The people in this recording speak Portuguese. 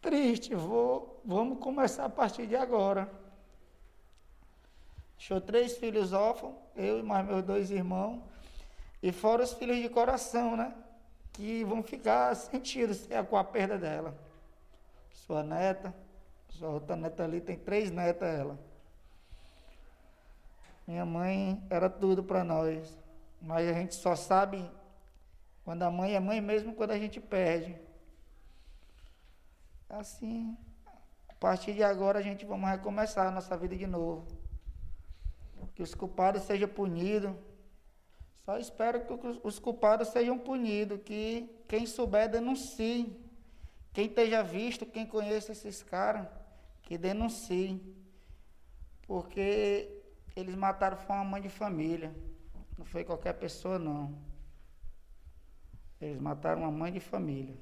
triste, vou, vamos começar a partir de agora. Deixou três filhos órfãos, eu e mais meus dois irmãos, e fora os filhos de coração, né? Que vão ficar sentidos com a perda dela. Sua neta, sua outra neta ali tem três netas ela. Minha mãe era tudo para nós, mas a gente só sabe quando a mãe é mãe mesmo quando a gente perde. Assim, a partir de agora a gente vamos recomeçar a nossa vida de novo. Que os culpados sejam punidos. Só espero que os culpados sejam punidos, que quem souber denuncie. Quem esteja visto, quem conhece esses caras, que denuncie. Porque eles mataram foi uma mãe de família. Não foi qualquer pessoa não. Eles mataram uma mãe de família.